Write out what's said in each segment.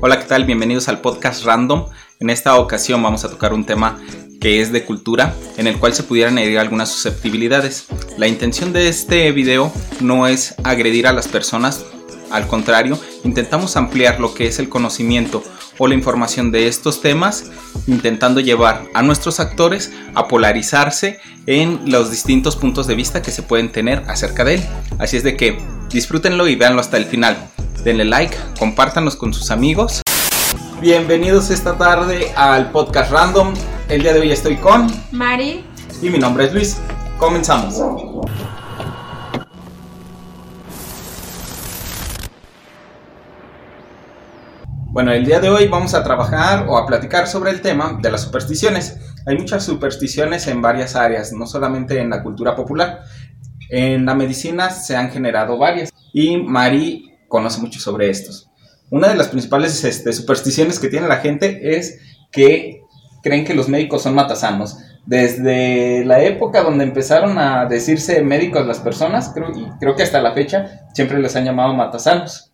Hola, ¿qué tal? Bienvenidos al podcast Random. En esta ocasión vamos a tocar un tema que es de cultura, en el cual se pudieran herir algunas susceptibilidades. La intención de este video no es agredir a las personas, al contrario, intentamos ampliar lo que es el conocimiento o la información de estos temas, intentando llevar a nuestros actores a polarizarse en los distintos puntos de vista que se pueden tener acerca de él. Así es de que disfrútenlo y véanlo hasta el final denle like, compártanos con sus amigos. Bienvenidos esta tarde al podcast random. El día de hoy estoy con Mari y mi nombre es Luis. Comenzamos. Bueno, el día de hoy vamos a trabajar o a platicar sobre el tema de las supersticiones. Hay muchas supersticiones en varias áreas, no solamente en la cultura popular. En la medicina se han generado varias. Y Mari conoce mucho sobre estos. Una de las principales este, supersticiones que tiene la gente es que creen que los médicos son matasanos. Desde la época donde empezaron a decirse médicos las personas, creo, creo que hasta la fecha siempre les han llamado matasanos.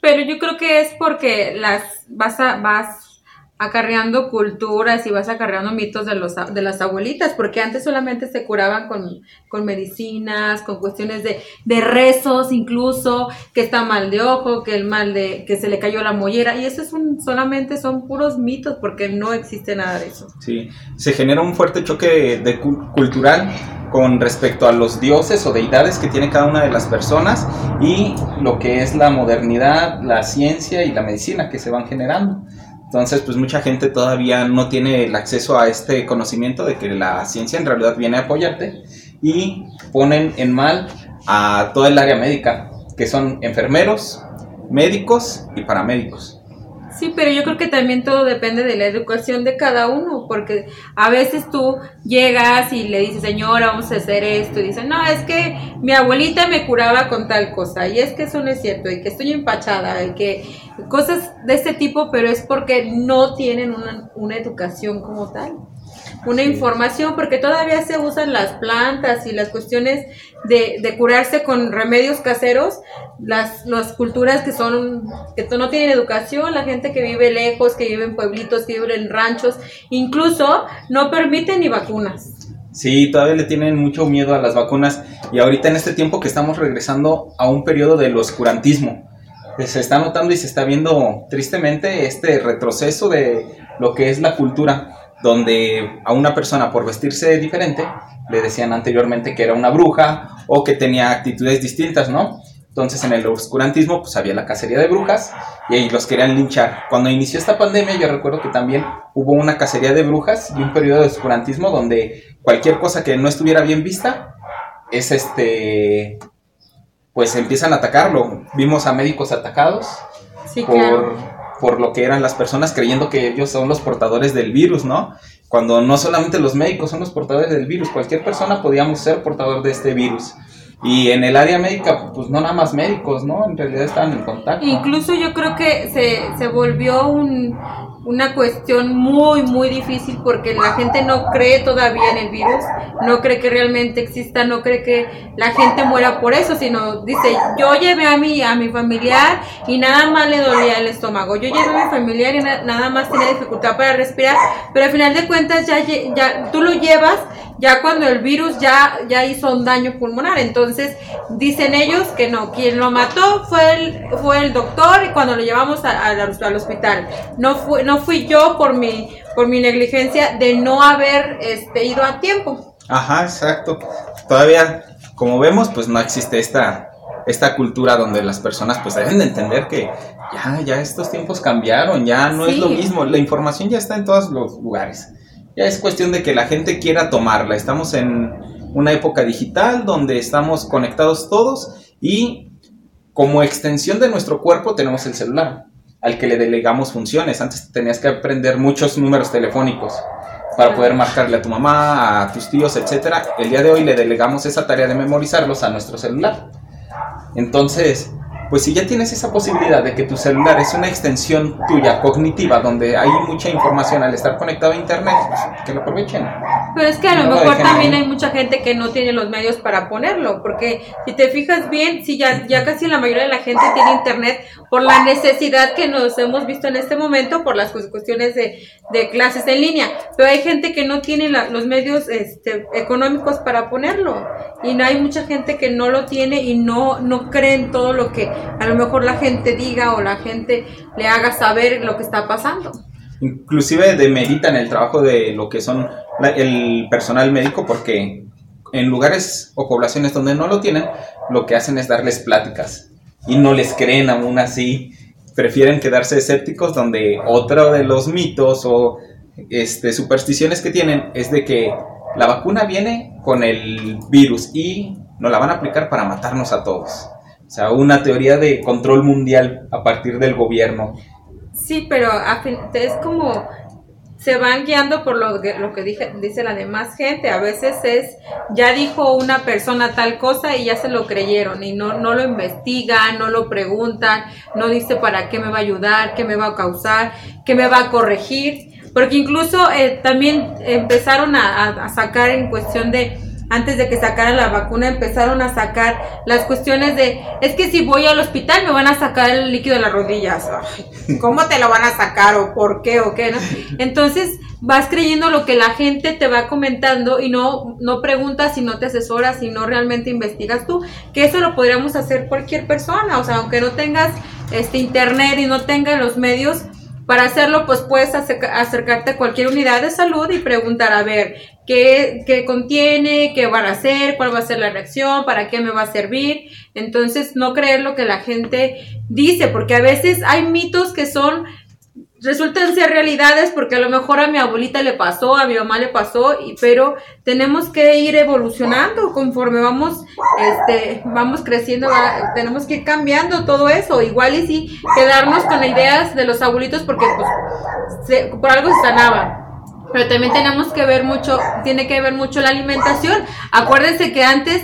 Pero yo creo que es porque las vas a, vas acarreando culturas y vas acarreando mitos de, los, de las abuelitas, porque antes solamente se curaban con, con medicinas, con cuestiones de, de, rezos incluso, que está mal de ojo, que el mal de, que se le cayó la mollera, y eso es un, solamente son puros mitos, porque no existe nada de eso. Sí, se genera un fuerte choque de, cultural con respecto a los dioses o deidades que tiene cada una de las personas y lo que es la modernidad, la ciencia y la medicina que se van generando. Entonces, pues mucha gente todavía no tiene el acceso a este conocimiento de que la ciencia en realidad viene a apoyarte y ponen en mal a toda el área médica, que son enfermeros, médicos y paramédicos. Sí, pero yo creo que también todo depende de la educación de cada uno, porque a veces tú llegas y le dices, señora, vamos a hacer esto, y dicen, no, es que mi abuelita me curaba con tal cosa, y es que eso no es cierto, y que estoy empachada, y que cosas de este tipo, pero es porque no tienen una, una educación como tal una información, porque todavía se usan las plantas y las cuestiones de, de curarse con remedios caseros, las, las culturas que son, que no tienen educación, la gente que vive lejos, que vive en pueblitos, que vive en ranchos, incluso no permiten ni vacunas. Sí, todavía le tienen mucho miedo a las vacunas. Y ahorita en este tiempo que estamos regresando a un periodo del oscurantismo, se está notando y se está viendo tristemente este retroceso de lo que es la cultura donde a una persona por vestirse diferente le decían anteriormente que era una bruja o que tenía actitudes distintas, ¿no? Entonces en el oscurantismo pues había la cacería de brujas y ahí los querían linchar. Cuando inició esta pandemia yo recuerdo que también hubo una cacería de brujas y un periodo de oscurantismo donde cualquier cosa que no estuviera bien vista es este pues empiezan a atacarlo. Vimos a médicos atacados por, por lo que eran las personas creyendo que ellos son los portadores del virus, ¿no? Cuando no solamente los médicos son los portadores del virus, cualquier persona podíamos ser portador de este virus. Y en el área médica, pues no nada más médicos, ¿no? En realidad estaban en contacto. Incluso yo creo que se, se volvió un, una cuestión muy, muy difícil porque la gente no cree todavía en el virus, no cree que realmente exista, no cree que la gente muera por eso, sino dice, yo llevé a mi, a mi familiar y nada más le dolía el estómago, yo llevé a mi familiar y nada más tenía dificultad para respirar, pero al final de cuentas ya, ya tú lo llevas ya cuando el virus ya, ya hizo un daño pulmonar. Entonces dicen ellos que no, quien lo mató fue el, fue el doctor y cuando lo llevamos al hospital. No, fue, no fui yo por mi, por mi negligencia de no haber este, ido a tiempo. Ajá, exacto. Todavía, como vemos, pues no existe esta, esta cultura donde las personas pues deben de entender que ya, ya estos tiempos cambiaron, ya no es lo mismo, la información ya está en todos los lugares. Ya es cuestión de que la gente quiera tomarla. Estamos en una época digital donde estamos conectados todos y como extensión de nuestro cuerpo tenemos el celular, al que le delegamos funciones. Antes tenías que aprender muchos números telefónicos para poder marcarle a tu mamá, a tus tíos, etc. El día de hoy le delegamos esa tarea de memorizarlos a nuestro celular. Entonces, pues si ya tienes esa posibilidad de que tu celular es una extensión tuya cognitiva donde hay mucha información al estar conectado a internet, pues, que lo aprovechen. Pero es que a lo mejor también hay mucha gente que no tiene los medios para ponerlo, porque si te fijas bien, si ya, ya casi la mayoría de la gente tiene internet por la necesidad que nos hemos visto en este momento, por las cuestiones de, de clases en línea, pero hay gente que no tiene los medios este, económicos para ponerlo, y no hay mucha gente que no lo tiene y no, no cree en todo lo que a lo mejor la gente diga o la gente le haga saber lo que está pasando inclusive demeritan el trabajo de lo que son el personal médico porque en lugares o poblaciones donde no lo tienen, lo que hacen es darles pláticas y no les creen aún así. Prefieren quedarse escépticos donde otro de los mitos o este, supersticiones que tienen es de que la vacuna viene con el virus y nos la van a aplicar para matarnos a todos. O sea, una teoría de control mundial a partir del gobierno. Sí, pero es como se van guiando por lo que, lo que dije, dice la demás gente. A veces es, ya dijo una persona tal cosa y ya se lo creyeron y no, no lo investigan, no lo preguntan, no dice para qué me va a ayudar, qué me va a causar, qué me va a corregir. Porque incluso eh, también empezaron a sacar en cuestión de antes de que sacaran la vacuna, empezaron a sacar las cuestiones de, es que si voy al hospital me van a sacar el líquido de las rodillas. ¿Cómo te lo van a sacar o por qué o qué? Entonces vas creyendo lo que la gente te va comentando y no, no preguntas y no te asesoras y no realmente investigas tú, que eso lo podríamos hacer cualquier persona, o sea, aunque no tengas este internet y no tengas los medios, para hacerlo, pues puedes acercarte a cualquier unidad de salud y preguntar, a ver, ¿qué, ¿qué, contiene? ¿Qué van a hacer? ¿Cuál va a ser la reacción? ¿Para qué me va a servir? Entonces, no creer lo que la gente dice, porque a veces hay mitos que son resultan ser realidades porque a lo mejor a mi abuelita le pasó, a mi mamá le pasó, y, pero tenemos que ir evolucionando conforme vamos, este, vamos creciendo, tenemos que ir cambiando todo eso, igual y sí, quedarnos con ideas de los abuelitos porque pues, por algo se sanaba. Pero también tenemos que ver mucho, tiene que ver mucho la alimentación. Acuérdense que antes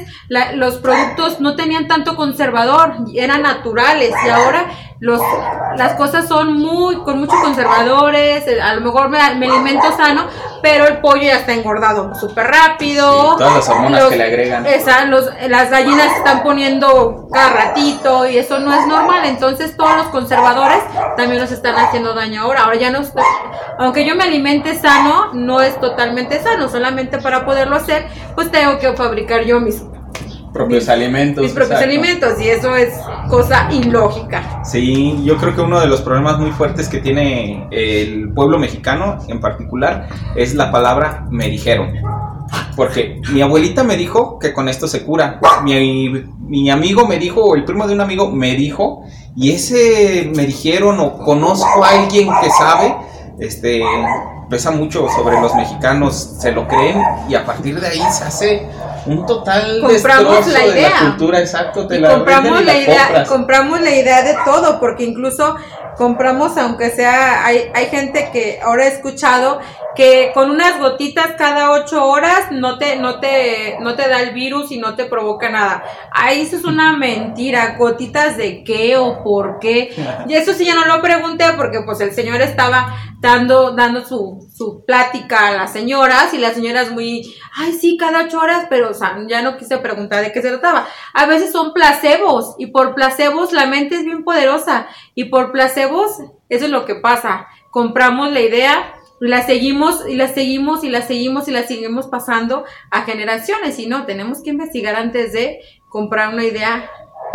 los productos no tenían tanto conservador, eran naturales y ahora los, las cosas son muy, con muchos conservadores, eh, a lo mejor me, alimento sano, pero el pollo ya está engordado súper rápido. todas las hormonas que le agregan. Esa, los, las gallinas se están poniendo cada ratito y eso no es normal, entonces todos los conservadores también nos están haciendo daño ahora. Ahora ya no, aunque yo me alimente sano, no es totalmente sano, solamente para poderlo hacer, pues tengo que fabricar yo mis propios alimentos. Mis propios alimentos, y eso es cosa ilógica. Sí, yo creo que uno de los problemas muy fuertes que tiene el pueblo mexicano en particular es la palabra me dijeron. Porque mi abuelita me dijo que con esto se cura. Mi, mi amigo me dijo, o el primo de un amigo me dijo, y ese me dijeron, o conozco a alguien que sabe, este, pesa mucho sobre los mexicanos, se lo creen, y a partir de ahí se hace un total compramos la idea. la cultura, exacto, compramos la, idea, compramos la idea de todo, porque incluso compramos, aunque sea, hay, hay gente que ahora he escuchado que con unas gotitas cada ocho horas no te, no te, no te da el virus y no te provoca nada. Ahí eso es una mentira, gotitas de qué o por qué. Y eso sí ya no lo pregunté porque pues el señor estaba dando, dando su, su plática a las señoras y las señoras muy, ay sí, cada ocho horas, pero ya no quise preguntar de qué se trataba. A veces son placebos y por placebos la mente es bien poderosa y por placebos eso es lo que pasa. Compramos la idea la seguimos y la seguimos y la seguimos y la seguimos pasando a generaciones y no, tenemos que investigar antes de comprar una idea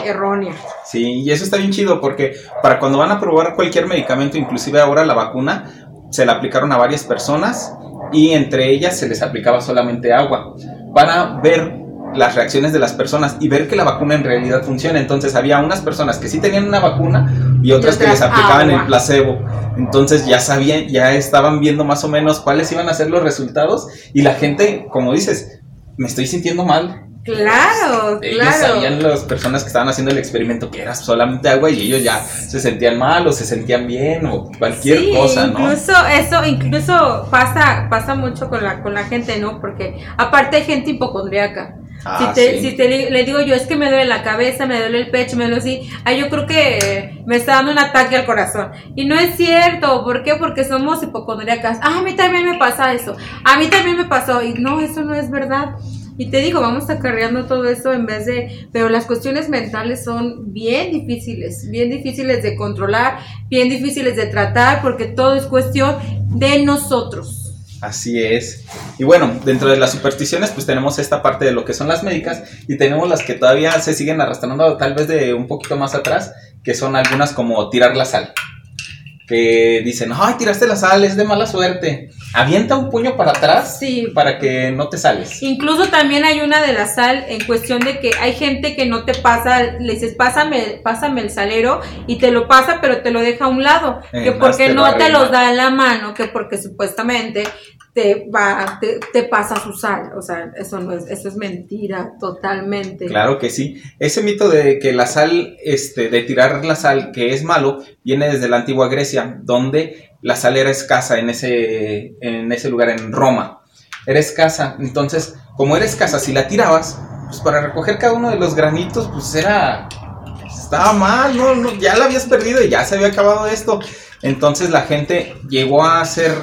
errónea. Sí, y eso está bien chido porque para cuando van a probar cualquier medicamento, inclusive ahora la vacuna, se la aplicaron a varias personas y entre ellas se les aplicaba solamente agua. Van a ver las reacciones de las personas y ver que la vacuna en realidad funciona. Entonces había unas personas que sí tenían una vacuna y otras que les aplicaban el placebo. Entonces ya sabían, ya estaban viendo más o menos cuáles iban a ser los resultados y la gente, como dices, me estoy sintiendo mal. Claro, ellos sabían las personas que estaban haciendo el experimento que era solamente agua y ellos ya se sentían mal o se sentían bien o cualquier cosa, ¿no? Incluso eso, incluso pasa, pasa mucho con la, con la gente, ¿no? Porque aparte hay gente hipocondriaca. Ah, si te, sí. si te le digo yo, es que me duele la cabeza, me duele el pecho, me duele así, ay, yo creo que me está dando un ataque al corazón. Y no es cierto, ¿por qué? Porque somos hipocondríacas. Ah, a mí también me pasa eso, a mí también me pasó, y no, eso no es verdad. Y te digo, vamos acarreando todo eso en vez de... Pero las cuestiones mentales son bien difíciles, bien difíciles de controlar, bien difíciles de tratar, porque todo es cuestión de nosotros. Así es. Y bueno, dentro de las supersticiones, pues tenemos esta parte de lo que son las médicas y tenemos las que todavía se siguen arrastrando, tal vez de un poquito más atrás, que son algunas como tirar la sal. Que dicen, ay, tiraste la sal, es de mala suerte. Avienta un puño para atrás Sí. para que no te sales. Incluso también hay una de la sal en cuestión de que hay gente que no te pasa, le dices, pásame, pásame el salero y te lo pasa, pero te lo deja a un lado. Eh, que porque te no te los da en la mano, que porque supuestamente te va, te, te pasa su sal. O sea, eso no es, eso es mentira totalmente. Claro que sí. Ese mito de que la sal, este, de tirar la sal, que es malo, viene desde la antigua Grecia, donde la sal era escasa en ese, en ese lugar, en Roma. Era escasa. Entonces, como era escasa, si la tirabas, pues para recoger cada uno de los granitos, pues era. Estaba mal, no, no, ya la habías perdido y ya se había acabado esto. Entonces la gente llegó a ser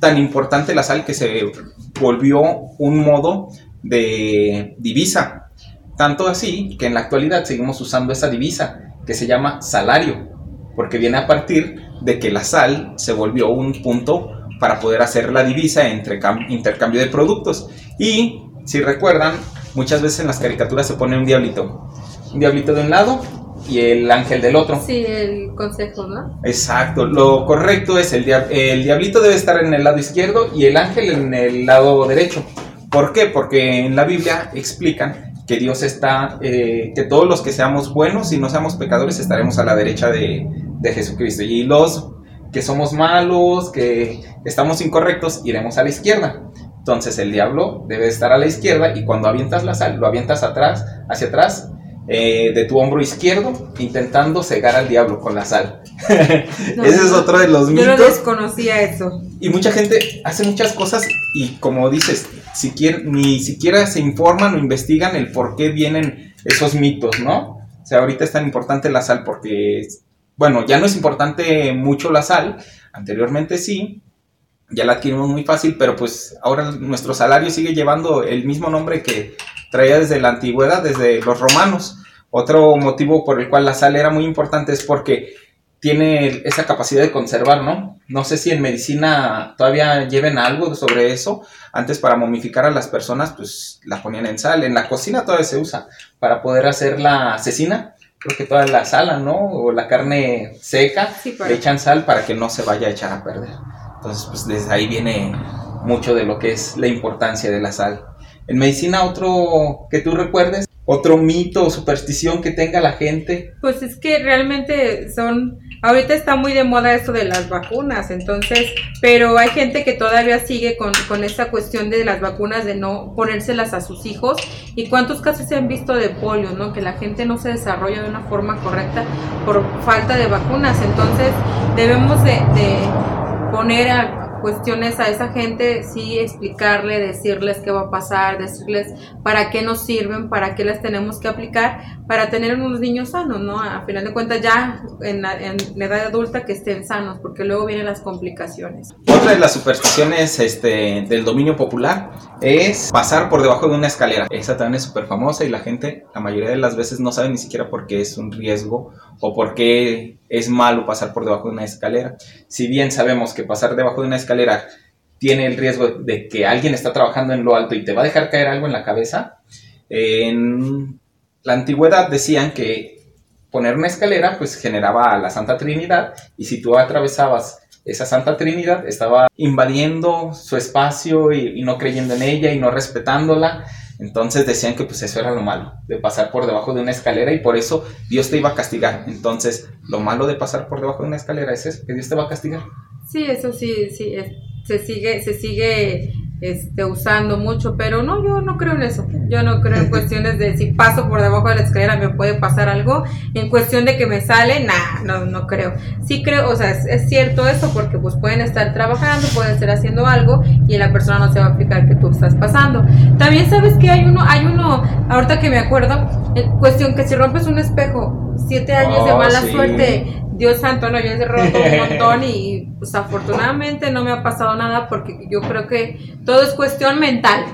tan importante la sal que se volvió un modo de divisa. Tanto así que en la actualidad seguimos usando esa divisa que se llama salario, porque viene a partir de que la sal se volvió un punto para poder hacer la divisa entre cam- intercambio de productos. Y si recuerdan, muchas veces en las caricaturas se pone un diablito. Un diablito de un lado y el ángel del otro. Sí, el consejo, ¿no? Exacto, lo correcto es el, dia- el diablito debe estar en el lado izquierdo y el ángel en el lado derecho. ¿Por qué? Porque en la Biblia explican que Dios está, eh, que todos los que seamos buenos y no seamos pecadores estaremos a la derecha de, de Jesucristo. Y los que somos malos, que estamos incorrectos, iremos a la izquierda. Entonces el diablo debe estar a la izquierda y cuando avientas la sal, lo avientas atrás, hacia atrás, eh, de tu hombro izquierdo, intentando cegar al diablo con la sal. No, Ese es otro de los Yo no mitos. desconocía eso. Y mucha gente hace muchas cosas y como dices, siquiera, ni siquiera se informan o investigan el por qué vienen esos mitos, ¿no? O sea, ahorita es tan importante la sal porque, bueno, ya no es importante mucho la sal, anteriormente sí, ya la adquirimos muy fácil, pero pues ahora nuestro salario sigue llevando el mismo nombre que traía desde la antigüedad, desde los romanos. Otro motivo por el cual la sal era muy importante es porque tiene esa capacidad de conservar, ¿no? No sé si en medicina todavía lleven algo sobre eso. Antes para momificar a las personas, pues la ponían en sal. En la cocina todavía se usa para poder hacer la cecina. Creo que toda la sala, ¿no? O la carne seca, Sí, le echan sal para que no se vaya a echar a perder. Entonces, pues desde ahí viene mucho de lo que es la importancia de la sal. En medicina, otro que tú recuerdes, otro mito o superstición que tenga la gente. Pues es que realmente son, ahorita está muy de moda esto de las vacunas, entonces, pero hay gente que todavía sigue con, con esta cuestión de las vacunas, de no ponérselas a sus hijos. ¿Y cuántos casos se han visto de polio, no? Que la gente no se desarrolla de una forma correcta por falta de vacunas. Entonces, debemos de, de poner a cuestiones a esa gente, sí, explicarle, decirles qué va a pasar, decirles para qué nos sirven, para qué las tenemos que aplicar, para tener unos niños sanos, ¿no? A final de cuentas ya en la, en la edad adulta que estén sanos, porque luego vienen las complicaciones. Otra de las supersticiones este, del dominio popular es pasar por debajo de una escalera. Esa también es súper famosa y la gente la mayoría de las veces no sabe ni siquiera por qué es un riesgo o por qué es malo pasar por debajo de una escalera. Si bien sabemos que pasar debajo de una escalera tiene el riesgo de que alguien está trabajando en lo alto y te va a dejar caer algo en la cabeza, en la antigüedad decían que poner una escalera pues generaba a la Santa Trinidad y si tú atravesabas esa Santa Trinidad estaba invadiendo su espacio y, no creyendo en ella y no respetándola. Entonces decían que pues eso era lo malo, de pasar por debajo de una escalera y por eso Dios te iba a castigar. Entonces lo malo de pasar por debajo de una escalera es eso, que Dios te va a castigar. Sí, eso sí, sí, se sigue, se sigue este, usando mucho, pero no, yo no creo en eso. Yo no creo en cuestiones de si paso por debajo de la escalera me puede pasar algo. En cuestión de que me sale, nah, no, no creo. Sí creo, o sea, es, cierto eso porque pues pueden estar trabajando, pueden estar haciendo algo y la persona no se va a aplicar que tú estás pasando. También sabes que hay uno, hay uno, ahorita que me acuerdo, en cuestión que si rompes un espejo, siete años de oh, mala suerte, Dios santo, no, yo he roto un montón y pues afortunadamente no me ha pasado nada porque yo creo que todo es cuestión mental.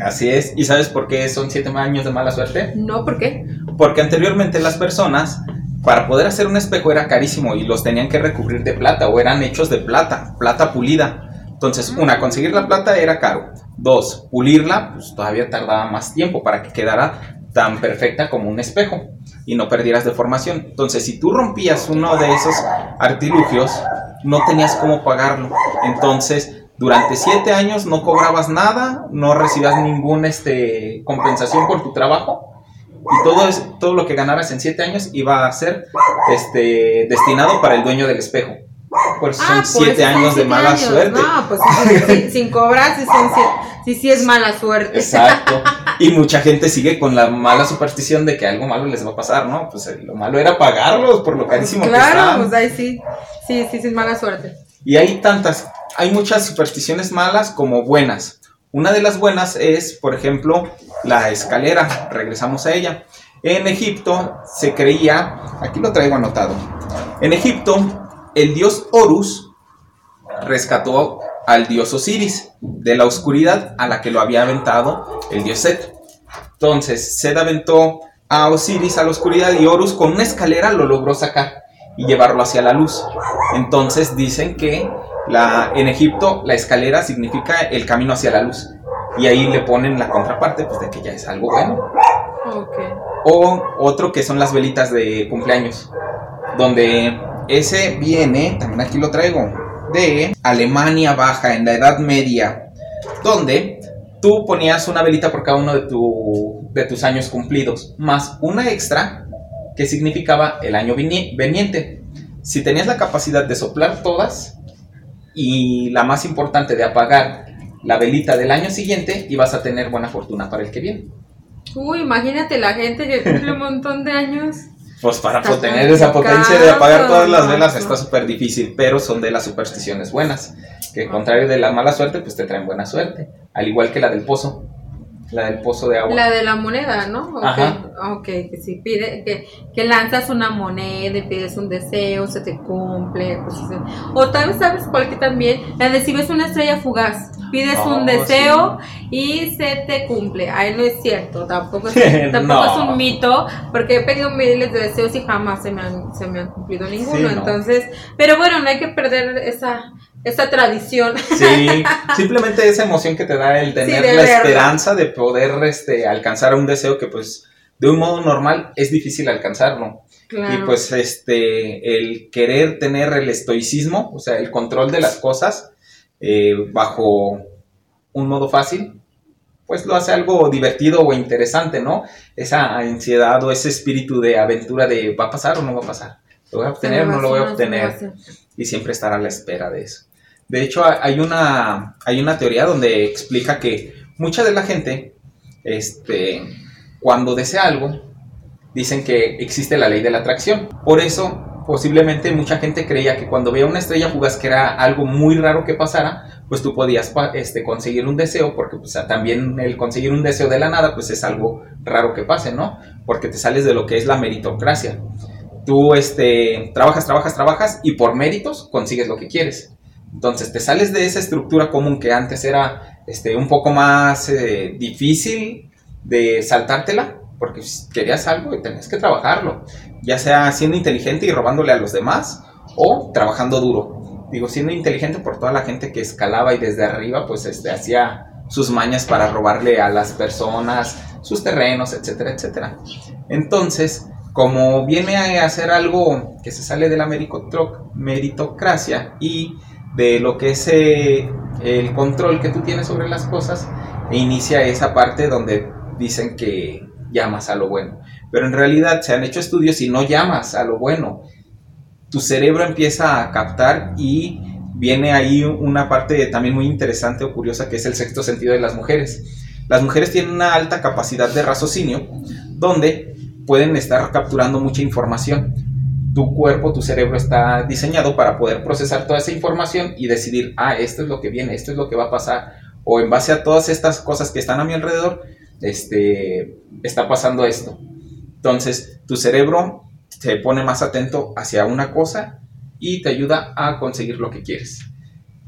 Así es. ¿Y sabes por qué son siete años de mala suerte? No, ¿por qué? Porque anteriormente las personas, para poder hacer un espejo era carísimo y los tenían que recubrir de plata o eran hechos de plata, plata pulida. Entonces, una, conseguir la plata era caro. Dos, pulirla, pues todavía tardaba más tiempo para que quedara tan perfecta como un espejo y no perdieras deformación. Entonces, si tú rompías uno de esos artilugios, no tenías cómo pagarlo. Entonces, durante siete años no cobrabas nada, no recibías ninguna este, compensación por tu trabajo. Y todo, es, todo lo que ganaras en siete años iba a ser este, destinado para el dueño del espejo. Por eso son ah, siete años de mala suerte. No, pues sin, cobrar, si son sí, sí es mala suerte. Exacto. Y mucha gente sigue con la mala superstición de que algo malo les va a pasar, ¿no? Pues eh, lo malo era pagarlos por lo carísimo claro, que Claro, pues ahí sí, sí, sí, sí es mala suerte. Y hay tantas, hay muchas supersticiones malas como buenas. Una de las buenas es, por ejemplo, la escalera. Regresamos a ella. En Egipto se creía, aquí lo traigo anotado, en Egipto el dios Horus rescató al dios Osiris de la oscuridad a la que lo había aventado el dios Set. Entonces, Set aventó a Osiris a la oscuridad y Horus con una escalera lo logró sacar y llevarlo hacia la luz. Entonces dicen que la, en Egipto la escalera significa el camino hacia la luz. Y ahí le ponen la contraparte, pues de que ya es algo bueno. O otro que son las velitas de cumpleaños, donde ese viene, también aquí lo traigo, de Alemania Baja en la Edad Media, donde tú ponías una velita por cada uno de, tu, de tus años cumplidos, más una extra que significaba el año veniente. Si tenías la capacidad de soplar todas y la más importante de apagar la velita del año siguiente, ibas a tener buena fortuna para el que viene. Uy, imagínate la gente que cumple un montón de años. Pues para tener esa potencia de apagar todas las velas está súper difícil, pero son de las supersticiones buenas, que contrario de la mala suerte, pues te traen buena suerte, al igual que la del pozo. La del pozo de agua. La de la moneda, ¿no? Ajá. Ok, que si pide, que, que, lanzas una moneda y pides un deseo, se te cumple. Pues, o tal vez sabes cuál que también, la de si ves una estrella fugaz, pides un deseo y se te cumple. Ahí no es cierto, tampoco es, tampoco es un mito, porque he pedido miles de deseos y jamás se me han, se me han cumplido ninguno. Entonces, pero bueno, no hay que perder esa esa tradición. Sí, simplemente esa emoción que te da el tener la esperanza de poder este, alcanzar un deseo que pues de un modo normal es difícil alcanzarlo. Y pues este, el querer tener el estoicismo, o sea, el control de las cosas eh, bajo un modo fácil, pues lo hace algo divertido o interesante, ¿no? Esa ansiedad o ese espíritu de aventura de va a pasar o no va a pasar. ¿Lo voy a obtener o no lo voy a obtener? Y siempre estar a la espera de eso. De hecho, hay una, hay una teoría donde explica que mucha de la gente, este, cuando desea algo, dicen que existe la ley de la atracción. Por eso, posiblemente mucha gente creía que cuando veía una estrella fugaz que era algo muy raro que pasara, pues tú podías este, conseguir un deseo, porque también el conseguir un deseo de la nada, pues es algo raro que pase, ¿no? Porque te sales de lo que es la meritocracia. Tú este, trabajas, trabajas, trabajas y por méritos consigues lo que quieres. Entonces te sales de esa estructura común que antes era este, un poco más eh, difícil de saltártela, porque querías algo y tenías que trabajarlo, ya sea siendo inteligente y robándole a los demás o trabajando duro. Digo, siendo inteligente por toda la gente que escalaba y desde arriba pues este, hacía sus mañas para robarle a las personas sus terrenos, etcétera, etcétera. Entonces, como viene a hacer algo que se sale de la meritocracia y de lo que es eh, el control que tú tienes sobre las cosas e inicia esa parte donde dicen que llamas a lo bueno. Pero en realidad se han hecho estudios y no llamas a lo bueno. Tu cerebro empieza a captar y viene ahí una parte también muy interesante o curiosa que es el sexto sentido de las mujeres. Las mujeres tienen una alta capacidad de raciocinio donde pueden estar capturando mucha información. Tu cuerpo, tu cerebro está diseñado para poder procesar toda esa información y decidir, ah, esto es lo que viene, esto es lo que va a pasar, o en base a todas estas cosas que están a mi alrededor, este, está pasando esto. Entonces, tu cerebro se pone más atento hacia una cosa y te ayuda a conseguir lo que quieres.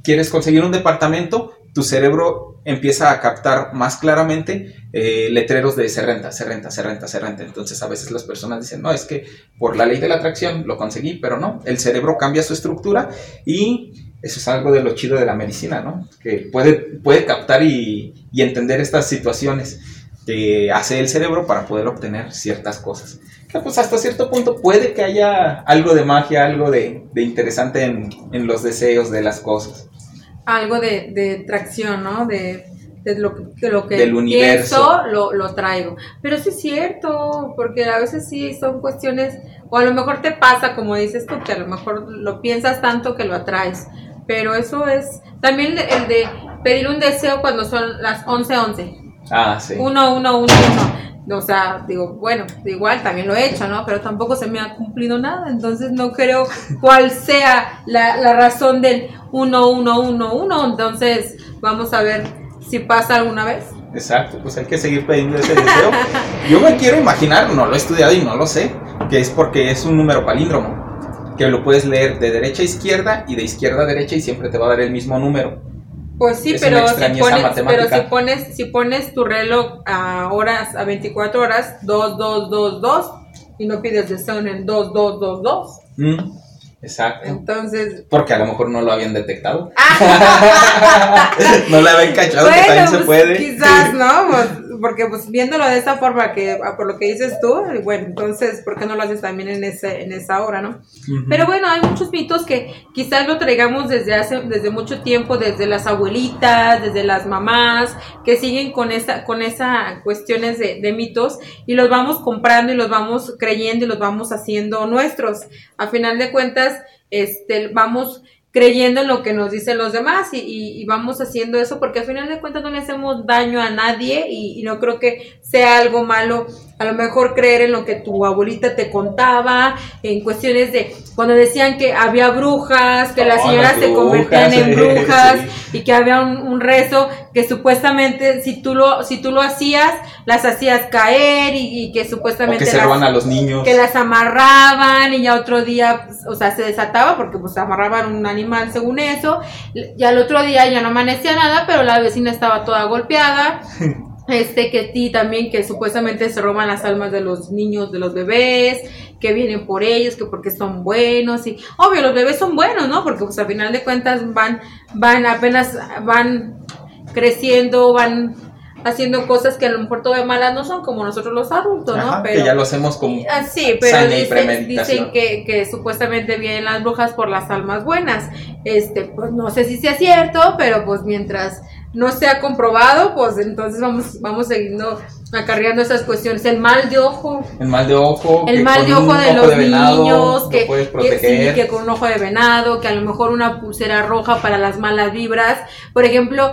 ¿Quieres conseguir un departamento? Tu cerebro empieza a captar más claramente eh, letreros de se renta, se renta, se renta, se renta. Entonces a veces las personas dicen, no, es que por la ley de la atracción lo conseguí, pero no, el cerebro cambia su estructura y eso es algo de lo chido de la medicina, ¿no? Que puede, puede captar y, y entender estas situaciones que hace el cerebro para poder obtener ciertas cosas pues hasta cierto punto puede que haya algo de magia, algo de, interesante en, los deseos de las cosas. Algo de, de tracción, ¿no? De, lo, de lo que Del universo. lo, lo traigo. Pero sí es cierto, porque a veces sí son cuestiones, o a lo mejor te pasa, como dices tú, que a lo mejor lo piensas tanto que lo atraes. Pero eso es también el de pedir un deseo cuando son las 11:11. 11. Ah, sí. 1, 1, 1, 1 o sea, digo, bueno, igual también lo he hecho, ¿no? Pero tampoco se me ha cumplido nada, entonces no creo cuál sea la, la razón del 1111, entonces vamos a ver si pasa alguna vez. Exacto, pues hay que seguir pidiendo ese deseo. Yo me quiero imaginar, no lo he estudiado y no lo sé, que es porque es un número palíndromo, que lo puedes leer de derecha a izquierda y de izquierda a derecha y siempre te va a dar el mismo número. Pues sí, pero si, pones, pero si pones si pones tu reloj a horas, a 24 horas, 2, 2, 2, 2, y no pides deseo en el 2, 2, 2, 2. exacto. Entonces. Porque a lo mejor no lo habían detectado. no lo habían cachado, que también se pues, puede. Quizás, ¿no? Pues, porque pues viéndolo de esa forma que ah, por lo que dices tú, bueno, entonces, ¿por qué no lo haces también en ese en esa hora, no? Pero bueno, hay muchos mitos que quizás lo traigamos desde hace desde mucho tiempo, desde las abuelitas, desde las mamás, que siguen con esa con esa cuestiones de, de mitos y los vamos comprando y los vamos creyendo y los vamos haciendo nuestros. A final de cuentas, este vamos creyendo en lo que nos dicen los demás y, vamos haciendo eso porque al final de cuentas no le hacemos daño a nadie y, no creo que sea algo malo a lo mejor creer en lo que tu abuelita te contaba, en cuestiones de cuando decían que había brujas, que las señoras se convertían en brujas y que había un, rezo que supuestamente si tú lo si tú lo hacías las hacías caer y, que supuestamente que se las, a los niños. que las amarraban y ya otro día o sea se desataba porque pues amarraban un animal según eso. Y al otro día ya no amanecía nada pero la vecina estaba toda golpeada este que ti también que supuestamente se roban las almas de los niños, de los bebés, que vienen por ellos, que porque son buenos y obvio los bebés son buenos, ¿no? Porque pues al final de cuentas van van apenas van creciendo, van haciendo cosas que a lo mejor todavía malas no son como nosotros los adultos, ¿no? pero, que ya lo hacemos como ah, sí, pero dicen, dicen que, que, supuestamente vienen las brujas por las almas buenas. Este, pues no sé si sea cierto, pero pues mientras no se ha comprobado, pues entonces vamos, vamos siguiendo acarreando esas cuestiones. El mal de ojo. El mal de ojo. El mal de ojo de los niños. Que, que, con un ojo de venado, que a lo mejor una pulsera roja para las malas vibras. Por ejemplo,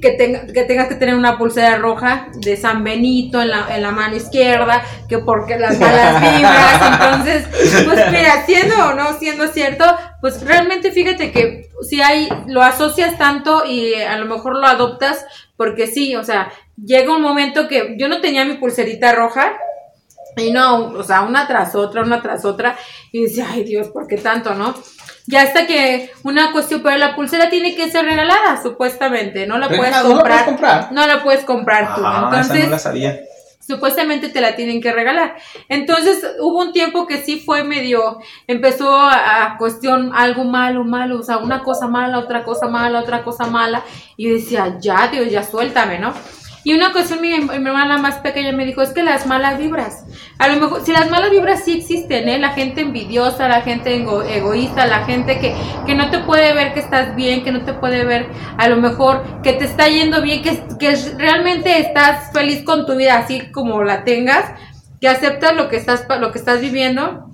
que, tenga, que tengas que tener una pulsera roja de San Benito en la, en la mano izquierda, que porque las malas vibras. Entonces, pues mira, siendo o no siendo cierto, pues realmente fíjate que si hay, lo asocias tanto y a lo mejor lo adoptas, porque sí, o sea, llega un momento que yo no tenía mi pulserita roja, y no, o sea, una tras otra, una tras otra, y decía, ay Dios, ¿por qué tanto, no? Ya hasta que una cuestión, pero la pulsera tiene que ser regalada, supuestamente, no la puedes comprar, no la puedes comprar. tú. Ah, Entonces, no la sabía supuestamente te la tienen que regalar. Entonces hubo un tiempo que sí fue medio, empezó a, cuestión algo malo, malo, o sea, una cosa mala, otra cosa mala, otra cosa mala, y yo decía, ya Dios, ya suéltame, ¿no? Y una ocasión mi, mi, hermana más pequeña me dijo, es que las malas vibras, a lo mejor, si las malas vibras sí existen, ¿eh? La gente envidiosa, la gente egoísta, la gente que, que no te puede ver que estás bien, que no te puede ver a lo mejor que te está yendo bien, que, que realmente estás feliz con tu vida así como la tengas, que aceptas lo que estás, lo que estás viviendo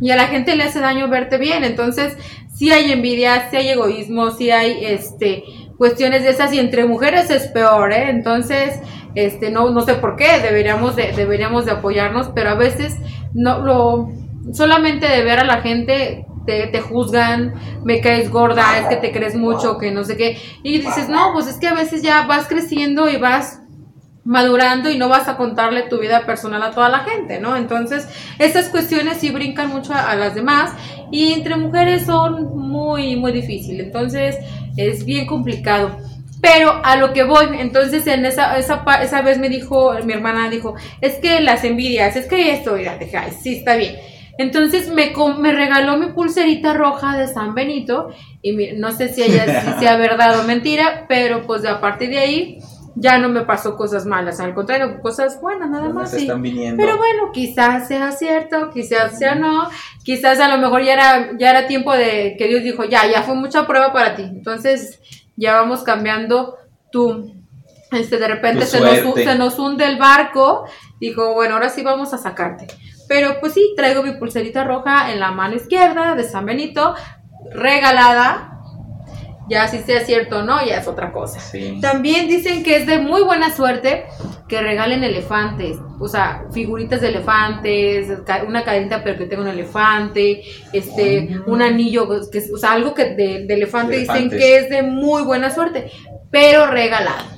y a la gente le hace daño verte bien. Entonces, sí hay envidia, sí hay egoísmo, sí hay este cuestiones de esas y entre mujeres es peor, ¿eh? Entonces, este no no sé por qué, deberíamos de deberíamos de apoyarnos, pero a veces no lo solamente de ver a la gente te, te, juzgan, me caes gorda, es que te crees mucho, que no sé qué. Y dices, no, pues es que a veces ya vas creciendo y vas madurando y no vas a contarle tu vida personal a toda la gente, ¿no? Entonces, esas cuestiones sí brincan mucho a, las demás y entre mujeres son muy, muy difíciles, entonces es bien complicado. Pero a lo que voy, entonces en esa, esa, esa vez me dijo, mi hermana dijo, es que las envidias, es que esto, mira, dije, ay, sí, está bien. Entonces me, me regaló mi pulserita roja de San Benito y no sé si ella si sea verdad o mentira, pero pues a partir de ahí ya no me pasó cosas malas, al contrario, cosas buenas nada más. Están viniendo. Pero bueno, quizás sea cierto, quizás sea no, quizás a lo mejor ya era, ya era tiempo de que Dios dijo, ya, ya fue mucha prueba para ti. Entonces ya vamos cambiando tu, este, de repente se nos, se nos hunde el barco, dijo, bueno, ahora sí vamos a sacarte. Pero pues sí, traigo mi pulserita roja en la mano izquierda de San Benito, regalada ya si sea cierto o no, ya es otra cosa. También dicen que es de muy buena suerte que regalen elefantes, o sea, figuritas de elefantes, una cadenita pero que tenga un elefante, este, un anillo, que, o sea, algo que de, elefante dicen que es de muy buena suerte, pero regalado.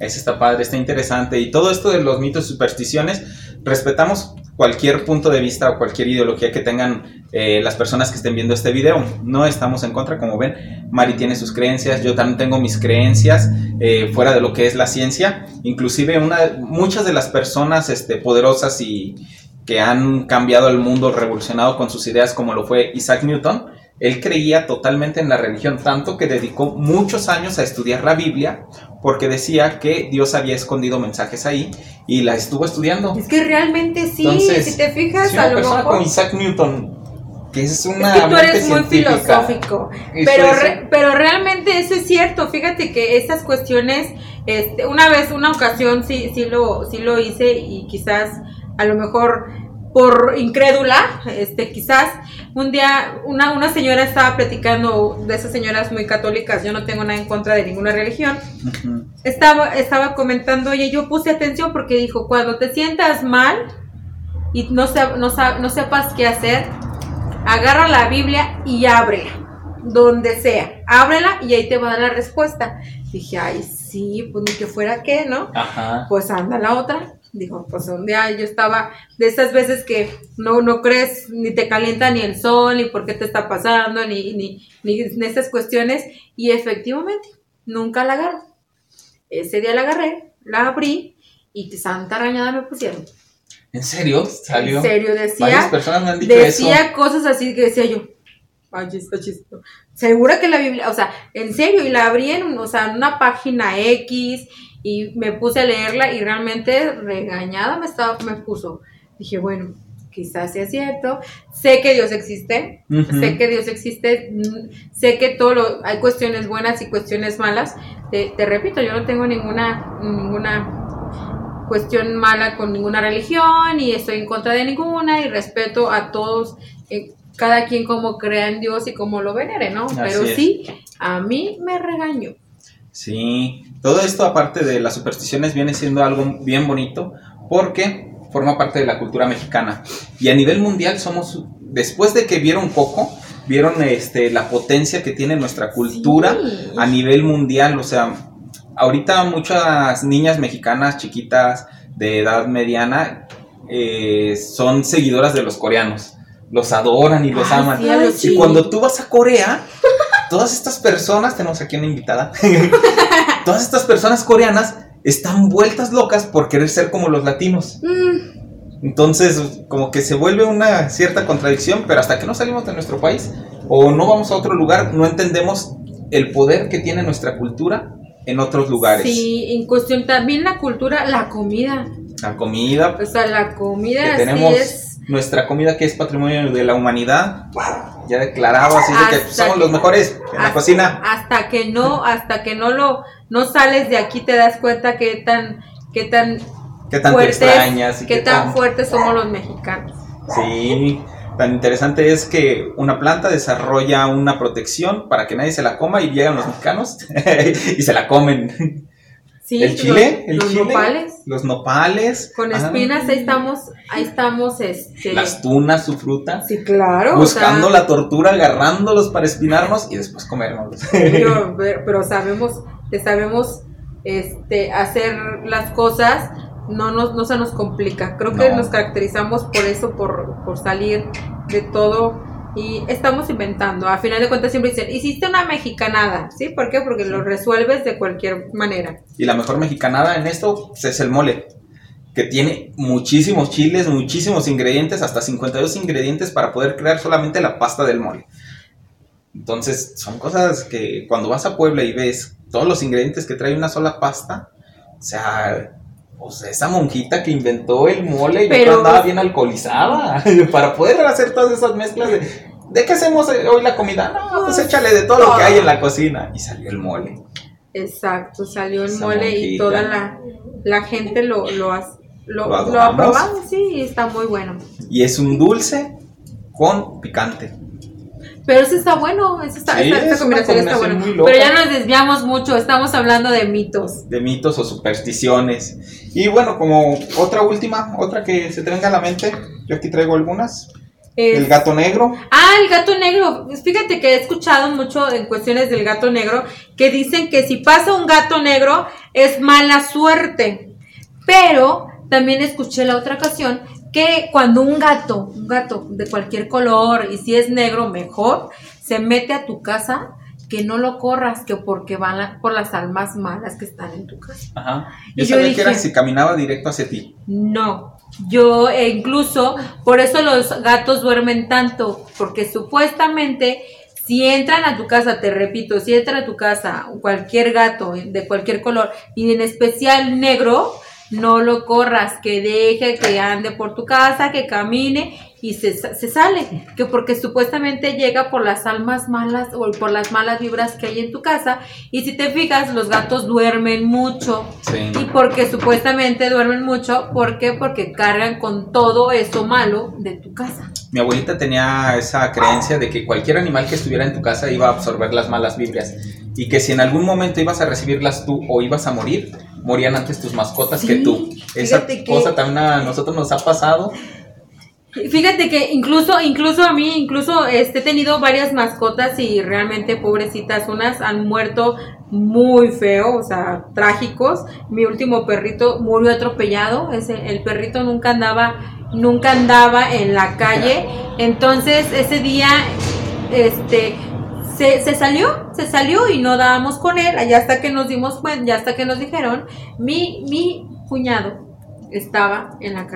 Ese está padre, está interesante. Y todo esto de los mitos y supersticiones, respetamos cualquier punto de vista o cualquier ideología que tengan eh, las personas que estén viendo este video. No estamos en contra, como ven, Mari tiene sus creencias, yo también tengo mis creencias eh, fuera de lo que es la ciencia. Inclusive una, muchas de las personas este, poderosas y que han cambiado el mundo, revolucionado con sus ideas, como lo fue Isaac Newton, él creía totalmente en la religión, tanto que dedicó muchos años a estudiar la Biblia, porque decía que Dios había escondido mensajes ahí y la estuvo estudiando. Es que realmente sí, si te fijas, si una persona con Isaac Newton, que es una. Es que tú eres muy filosófico, pero, pero realmente eso es cierto. Fíjate que estas cuestiones, este, una vez, una ocasión, sí, sí lo, sí lo hice y quizás a lo mejor por incrédula, este, quizás un día una, una señora estaba platicando de esas señoras muy católicas, yo no tengo nada en contra de ninguna religión, estaba, estaba comentando, oye, yo puse atención porque dijo, cuando te sientas mal y no, no, no sepas qué hacer, agarra la Biblia y ábrela, donde sea, ábrela y ahí te va a dar la respuesta. Dije, ay, sí, pues ni que fuera qué, ¿no? Pues anda la otra Dijo, pues un día yo estaba de esas veces que no, no crees, ni te calienta ni el sol, ni por qué te está pasando, ni, ni, ni en esas cuestiones. Y efectivamente, nunca la agarro. Ese día la agarré, la abrí y santa arañada me pusieron. ¿En serio? ¿Salió? En serio, decía. Varias personas me han dicho decía cosas así que decía yo. Ay, está chistoso. Segura que la Biblia, o sea, en serio, y la abrí en, o sea, en una página X y me puse a leerla y realmente regañada me estaba me puso. Dije, bueno, quizás sea cierto. Sé que Dios existe, sé que Dios existe, mm, sé que todo lo, hay cuestiones buenas y cuestiones malas. Te, repito, yo no tengo ninguna ninguna cuestión mala con ninguna religión y estoy en contra de ninguna y respeto a todos eh, cada quien como crea en Dios y como lo venere, ¿no? Pero sí, a mí me regañó. Sí, todo esto aparte de las supersticiones viene siendo algo bien bonito porque forma parte de la cultura mexicana. Y a nivel mundial somos, después de que vieron Coco, vieron este, la potencia que tiene nuestra cultura a nivel mundial. O sea, ahorita muchas niñas mexicanas chiquitas de edad mediana eh, son seguidoras de los coreanos. Los adoran y los aman. y cuando tú vas a Corea, todas estas personas, tenemos aquí una invitada, todas estas personas coreanas están vueltas locas por querer ser como los latinos. Mm. Entonces, como que se vuelve una cierta contradicción, pero hasta que no salimos de nuestro país o no vamos a otro lugar, no entendemos el poder que tiene nuestra cultura en otros lugares. Sí, en cuestión también la cultura, la comida. La comida. O sea, la comida que tenemos nuestra comida que es patrimonio de la humanidad ya declarado así de que somos los mejores en la cocina. Hasta que no, hasta que no lo, no sales de aquí te das cuenta que tan, que tan, qué tan fuertes, qué, tan, fuertes somos los mexicanos. Sí, Tan interesante es que una planta desarrolla una protección para que nadie se la coma y llegan los mexicanos y se la comen. Sí, el chile, los, el los chile, nopales. los nopales, Con espinas, ahí estamos, ahí estamos, este... las tunas, su fruta, Sí, claro. o buscando sea, la tortura, agarrándolos para espinarnos y después comérnoslos. Pero, pero- sabemos, sabemos este, hacer las cosas, no, nos, no se nos complica. Creo que No. nos caracterizamos por eso, por, por salir de todo y estamos inventando. A final de cuentas siempre dicen, hiciste una mexicanada, ¿sí? ¿Por qué? Porque lo resuelves de cualquier manera. Y la mejor mexicanada en esto pues, es el mole, que tiene muchísimos chiles, muchísimos ingredientes, hasta 52 ingredientes para poder crear solamente la pasta del mole. Entonces, son cosas que cuando vas a Puebla y ves todos los ingredientes que trae una sola pasta, o sea, pues esa monjita que inventó el mole, yo Pero- andaba bien alcoholizada para poder hacer todas esas mezclas de ¿de qué hacemos hoy la comida? No, pues Pues, échale de todo lo que hay en la cocina y salió el mole. Exacto, salió el Esa mole y toda la, la gente lo, lo, has- lo, Lo lo ha probado, sí, y está muy bueno. Y es un dulce con picante. Pero ese está bueno, ese está, Sí, esta, esta es una combinación está combinación buena. Pero ya nos desviamos mucho, estamos hablando de mitos. de mitos o supersticiones. Y bueno, como otra última, otra que se te venga a la mente, yo aquí traigo algunas. Es- El gato negro. Ah, el gato negro. Pues Fíjate que he escuchado mucho en cuestiones del gato negro que dicen que si pasa un gato negro es mala suerte. Pero también escuché la otra ocasión que cuando un gato, un gato de cualquier color y si es negro mejor, se mete a tu casa, que no lo corras, que porque van la- por las almas malas que están en tu casa. Ajá. Y Yo yo sabía que era dije- si caminaba directo hacia ti. No, yo e incluso, por eso los gatos duermen tanto, porque supuestamente si entran a tu casa, te repito, si entra a tu casa cualquier gato de cualquier color y en especial negro, no lo corras, que deje que ande por tu casa, que camine y se, se sale, que porque supuestamente llega por las almas malas o por las malas vibras que hay en tu casa y si te fijas, los gatos duermen mucho. Sí. Y porque supuestamente duermen mucho, ¿por qué? Porque cargan con todo eso malo de tu casa. Mi abuelita tenía esa creencia de que cualquier animal que estuviera en tu casa iba a absorber las malas vibras. Y que si en algún momento ibas a recibirlas tú o ibas a morir, morían antes tus mascotas Sí, que tú. Esa que- cosa también a nosotros nos ha pasado. Fíjate que incluso, incluso a mí, incluso este, he tenido varias mascotas y realmente pobrecitas, unas han muerto muy feo, o sea, trágicos. Mi último perrito murió atropellado, ese, el perrito nunca andaba, nunca andaba en la calle. Entonces ese día, este, se, se salió, se salió y no dábamos con él, ya hasta que nos dimos cuenta, ya hasta que nos dijeron, mi, mi cuñado estaba en la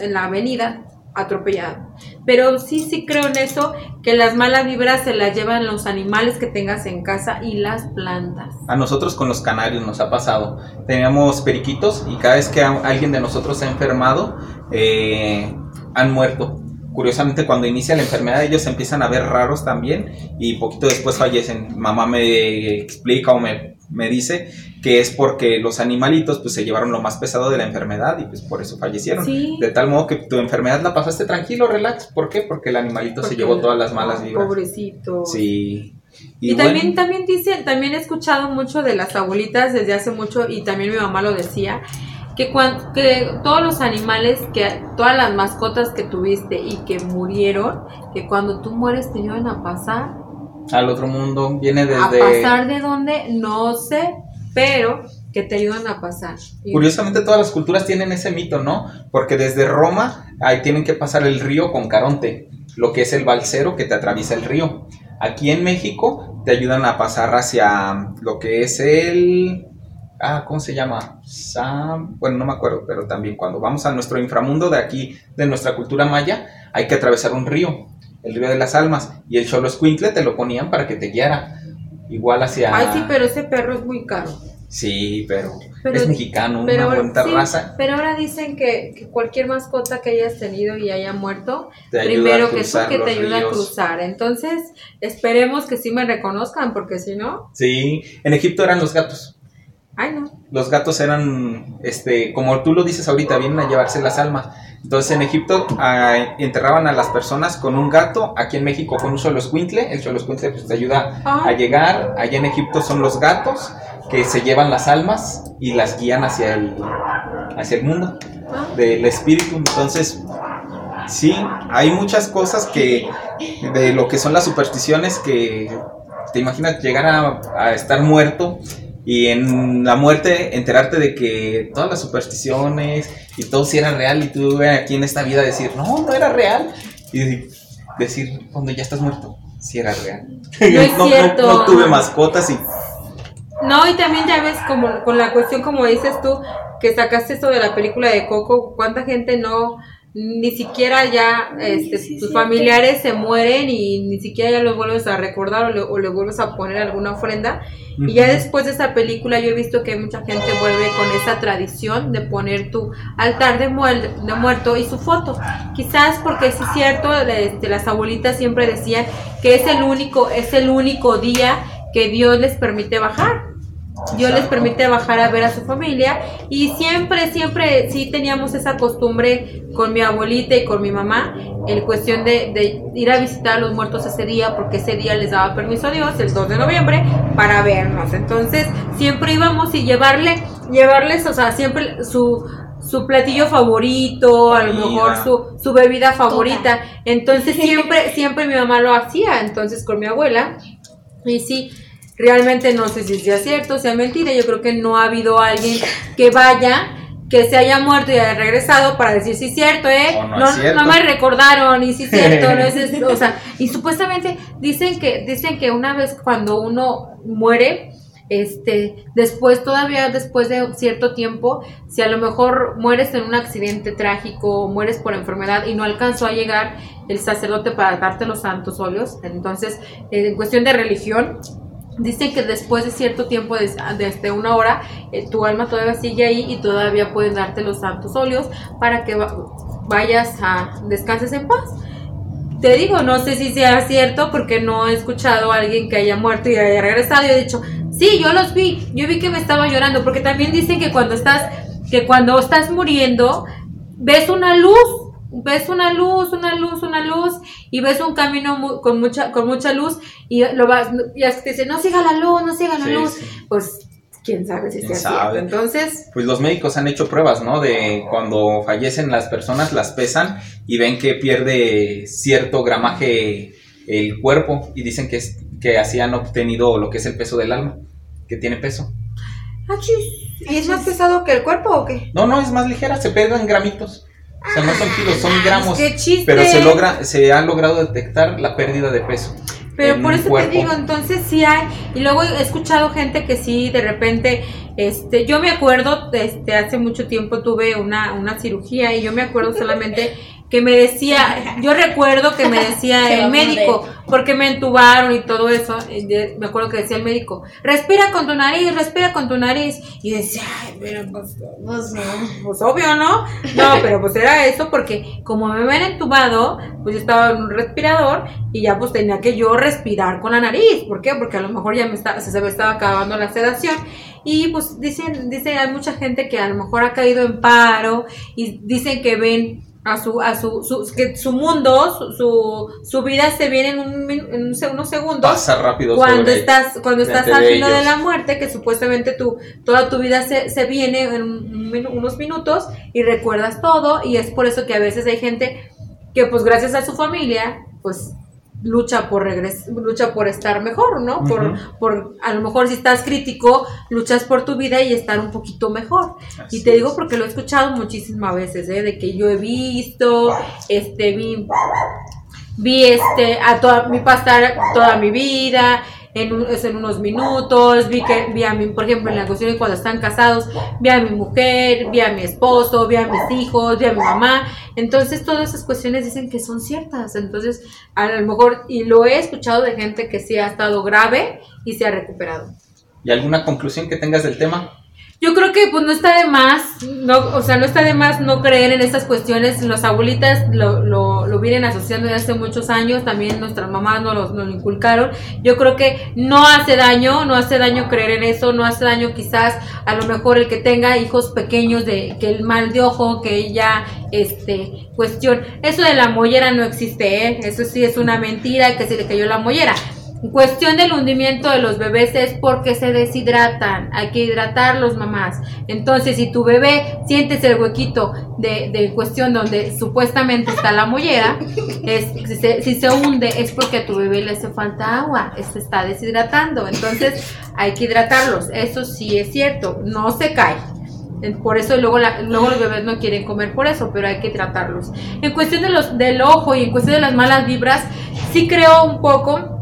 en la avenida atropellado. Pero sí, sí creo en eso, que las malas vibras se las llevan los animales que tengas en casa y las plantas. A nosotros con los canarios nos ha pasado. Teníamos periquitos y cada vez que alguien de nosotros se ha enfermado, eh, han muerto. Curiosamente, cuando inicia la enfermedad, ellos se empiezan a ver raros también y poquito después fallecen. Mamá me explica o me, me dice que es porque los animalitos pues se llevaron lo más pesado de la enfermedad y pues por eso fallecieron. Sí. De tal modo que tu enfermedad la pasaste tranquilo, relax. ¿Por qué? Porque el animalito se llevó todas las malas vibras. Pobrecito. Sí. Y, bueno, también, también dicen, también he escuchado mucho de las abuelitas desde hace mucho, y también mi mamá lo decía, que, cuan- que todos los animales, que todas las mascotas que tuviste y que murieron, que cuando tú mueres te llevan a pasar. al otro mundo viene A desde... pasar de dónde, no sé, pero que te ayudan a pasar. Curiosamente todas las culturas tienen ese mito, ¿no? Porque desde Roma ahí tienen que pasar el río con Caronte, lo que es el balsero que te atraviesa el río. Aquí en México te ayudan a pasar hacia lo que es el... Ah, ¿cómo se llama? Sam... Bueno, no me acuerdo, pero también cuando vamos a nuestro inframundo de aquí, de nuestra cultura maya, hay que atravesar un río, el río de las almas, y el cholo escuincle te lo ponían para que te guiara. Igual hacia... Ay, sí, pero ese perro es muy caro. Sí, pero, Pero- es mexicano, Pero, una sí, raza. pero ahora dicen que, que cualquier mascota que hayas tenido y haya muerto, primero que eso que te ayuda a cruzar. Entonces, esperemos que sí me reconozcan, porque si no, Sí, en Egipto eran los gatos. Ay, no. Los gatos eran, este, como tú lo dices ahorita, vienen a llevarse las almas. Entonces en Egipto enterraban a las personas con un gato, aquí en México con un solo escuintle, el solo escuintle pues te ayuda Ah. a llegar, allá en Egipto son los gatos que se llevan las almas y las guían hacia el, hacia el mundo Ah. del espíritu. Entonces, sí, hay muchas cosas que de lo que son las supersticiones que te imaginas llegar a, a estar muerto y en la muerte enterarte de que todas las supersticiones y todo sí era real y tú aquí en esta vida decir, no, no era real. Y decir, cuando ya estás muerto, sí era real. No es cierto. no tuve mascotas y No, y también ya ves como con la cuestión como dices tú, que sacaste esto de la película de Coco, cuánta gente no, ni siquiera ya, este, tus familiares se mueren y ni siquiera ya los vuelves a recordar o le, o le vuelves a poner alguna ofrenda. Y ya después de esa película yo he visto que mucha gente vuelve con esa tradición de poner tu altar de, muer- de muerto y su foto. Quizás porque sí es cierto, este, las abuelitas siempre decían que es el único, es el único día que Dios les permite bajar. Dios les permite bajar a ver a su familia y siempre, siempre sí teníamos esa costumbre con mi abuelita y con mi mamá, en cuestión de, de ir a visitar a los muertos ese día, porque ese día les daba permiso a Dios, el 2 de noviembre, para vernos. Entonces siempre íbamos y llevarle, llevarles, o sea, siempre su, su platillo favorito, a lo mejor su, su bebida favorita. Entonces siempre, siempre mi mamá lo hacía, entonces con mi abuela. Y sí, realmente no sé si sea cierto o sea mentira. Yo creo que no ha habido alguien que vaya, que se haya muerto y haya regresado para decir sí es cierto, ¿eh? O no no, es cierto. no me recordaron y sí es cierto, no es, es- o sea, y supuestamente dicen que dicen que una vez cuando uno muere este, después, todavía después de cierto tiempo, si a lo mejor mueres en un accidente trágico mueres por enfermedad y no alcanzó a llegar el sacerdote para darte los santos óleos, entonces, en cuestión de religión, Dicen que después de cierto tiempo, de- desde una hora, eh, tu alma todavía sigue ahí y todavía pueden darte los santos óleos para que va- vayas a descanses en paz. Te digo, no sé si sea cierto porque no he escuchado a alguien que haya muerto y haya regresado y he dicho, sí, yo los vi, yo vi que me estaba llorando porque también dicen que cuando estás, que cuando estás muriendo, ves una luz, ves una luz, una luz, una luz y ves un camino mu- con mucha, con mucha luz y lo vas, y es que te dicen, no siga la luz, no siga la Sí, luz, sí. pues quién sabe si ¿Quién sea cierto. Entonces, Pues los médicos han hecho pruebas, ¿no? De cuando fallecen las personas, las pesan y ven que pierde cierto gramaje el cuerpo y dicen que, es, que así han obtenido lo que es el peso del alma, que tiene peso. achis, ¿y es más pesado que el cuerpo o qué? No, no, es más ligera, se pierden gramitos. O sea, no son kilos, son gramos. ¡Qué chiste! Pero se logra, se ha logrado detectar la pérdida de peso. Pero en por eso cuerpo. te digo, entonces sí hay, y luego he escuchado gente que sí, de repente, este, yo me acuerdo, este, hace mucho tiempo tuve una, una cirugía y yo me acuerdo solamente que me decía, yo recuerdo que me decía el a médico, porque me entubaron y todo eso, de- me acuerdo que decía el médico, respira con tu nariz, respira con tu nariz, y decía, ay, pero pues, pues, pues obvio, ¿no? No, pero pues era eso porque como me habían entubado, pues yo estaba en un respirador y ya pues tenía que yo respirar con la nariz. ¿Por qué? Porque a lo mejor ya me está, se me estaba acabando la sedación. Y pues dicen, dicen, hay mucha gente que a lo mejor ha caído en paro y dicen que ven a su, a su, su- que su mundo, su, su, su vida se viene en, un, en unos segundos Pasa rápido cuando estás cuando estás al filo de la muerte que supuestamente tu toda tu vida se, se viene en un unos minutos y recuerdas todo y es por eso que a veces hay gente que pues gracias a su familia pues lucha por regres lucha por estar mejor no por por a lo mejor si estás crítico luchas por tu vida y estar un poquito mejor. Así y te digo porque lo he escuchado muchísimas veces, ¿eh? De que yo he visto, este, vi, vi este, a toda, mi pasar toda mi vida, en, un- es en unos minutos, vi que, vi a mi, por ejemplo, en la cuestión de cuando están casados, vi a mi mujer, vi a mi esposo, vi a mis hijos, vi a mi mamá, entonces todas esas cuestiones dicen que son ciertas, entonces a lo mejor, y lo he escuchado de gente que sí ha estado grave y se ha recuperado. ¿Y alguna conclusión que tengas del tema? Yo creo que pues no está de más, no, o sea, no está de más no creer en estas cuestiones. Los abuelitas lo, lo, lo vienen asociando desde hace muchos años, también nuestras mamás nos lo, inculcaron. Yo creo que no hace daño, no hace daño creer en eso, no hace daño quizás a lo mejor el que tenga hijos pequeños de que el mal de ojo, que ella este cuestión. Eso de la mollera no existe, ¿eh? eso sí es una mentira que se le cayó la mollera. Cuestión del hundimiento de los bebés es porque se deshidratan, hay que hidratarlos mamás. Entonces, si tu bebé sientes el huequito de, de cuestión donde supuestamente está la mollera, es, si, se, si se hunde es porque a tu bebé le hace falta agua, se está deshidratando. Entonces, hay que hidratarlos, eso sí es cierto, no se cae. Por eso luego, la, luego los bebés no quieren comer por eso, pero hay que tratarlos. En cuestión de los, del ojo y en cuestión de las malas vibras, sí creo un poco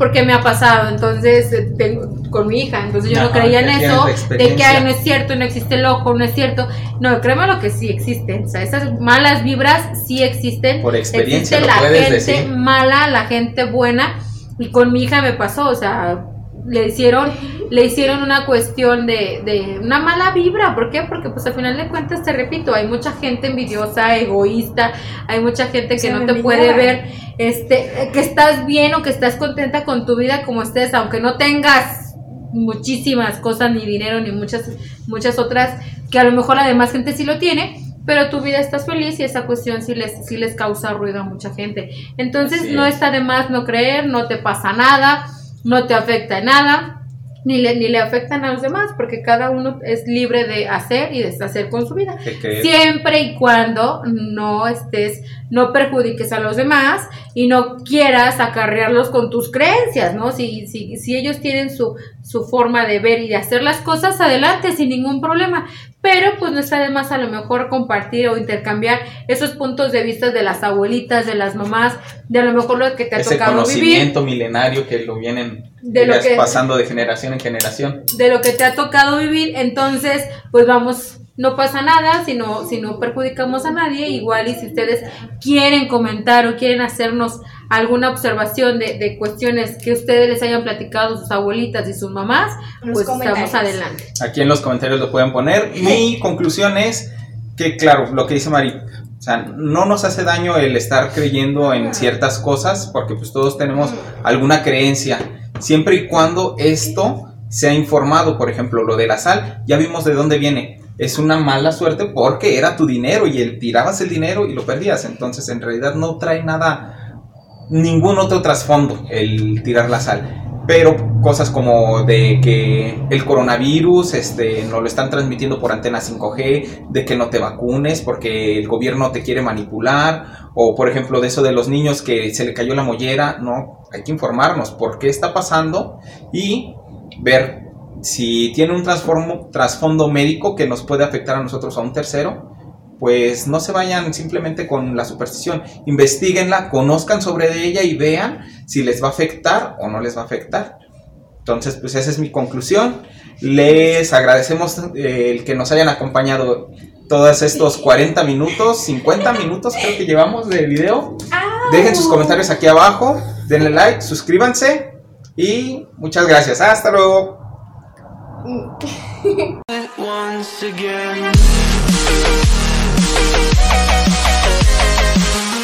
porque me ha pasado, entonces, eh, tengo, con mi hija, entonces yo no creía en eso, de que ay, no es cierto, no existe el ojo, no es cierto, no, créeme lo que sí existen, o sea, esas malas vibras sí existen, Por experiencia existe la gente decir. mala, la gente buena, y con mi hija me pasó, o sea, le hicieron, le hicieron una cuestión de, de una mala vibra, ¿por qué? Porque pues al final de cuentas, te repito, hay mucha gente envidiosa, egoísta, hay mucha gente que Se no te envidia. puede ver, este, que estás bien o que estás contenta con tu vida como estés, aunque no tengas muchísimas cosas, ni dinero, ni muchas, muchas otras, que a lo mejor la demás gente sí lo tiene, pero tu vida estás feliz y esa cuestión sí les, sí les causa ruido a mucha gente. Entonces Así no es. está de más no creer, no te pasa nada, no te afecta en nada. Ni le, ni le afectan a los demás, porque cada uno es libre de hacer y deshacer con su vida. Siempre y cuando no estés, no perjudiques a los demás y no quieras acarrearlos con tus creencias, ¿no? Si, si, si ellos tienen su, su forma de ver y de hacer las cosas, adelante, sin ningún problema. Pero pues no está de más a lo mejor compartir o intercambiar esos puntos de vista de las abuelitas, de las mamás, de a lo mejor lo que te ha ese tocado vivir. conocimiento milenario que lo vienen De lo que- pasando de generación en generación. de lo que te ha tocado vivir, entonces pues vamos, no pasa nada, si no, si no perjudicamos a nadie, igual y si ustedes quieren comentar o quieren hacernos alguna observación de, de cuestiones que ustedes les hayan platicado sus abuelitas y sus mamás, pues estamos adelante. Aquí en los comentarios lo pueden poner. Mi conclusión es que, claro, lo que dice Mari, o sea, no nos hace daño el estar creyendo en ciertas cosas, porque pues todos tenemos alguna creencia, siempre y cuando esto sea informado, por ejemplo, lo de la sal, ya vimos de dónde viene. Es una mala suerte porque era tu dinero y el, tirabas el dinero y lo perdías. Entonces, en realidad no trae nada, ningún otro trasfondo el tirar la sal pero cosas como de que el coronavirus este, nos lo están transmitiendo por antena 5G, de que no te vacunes porque el gobierno te quiere manipular, o por ejemplo de eso de los niños que se le cayó la mollera, no, hay que informarnos por qué está pasando y ver si tiene un trasfondo médico que nos puede afectar a nosotros a un tercero, pues no se vayan simplemente con la superstición, investiguenla, conozcan sobre ella y vean si les va a afectar o no les va a afectar. Entonces, pues esa es mi conclusión. Les agradecemos eh, el que nos hayan acompañado todos estos 40 minutos, 50 minutos creo que llevamos de video. Dejen sus comentarios aquí abajo, denle like, suscríbanse y muchas gracias. Hasta luego. Mm. once again.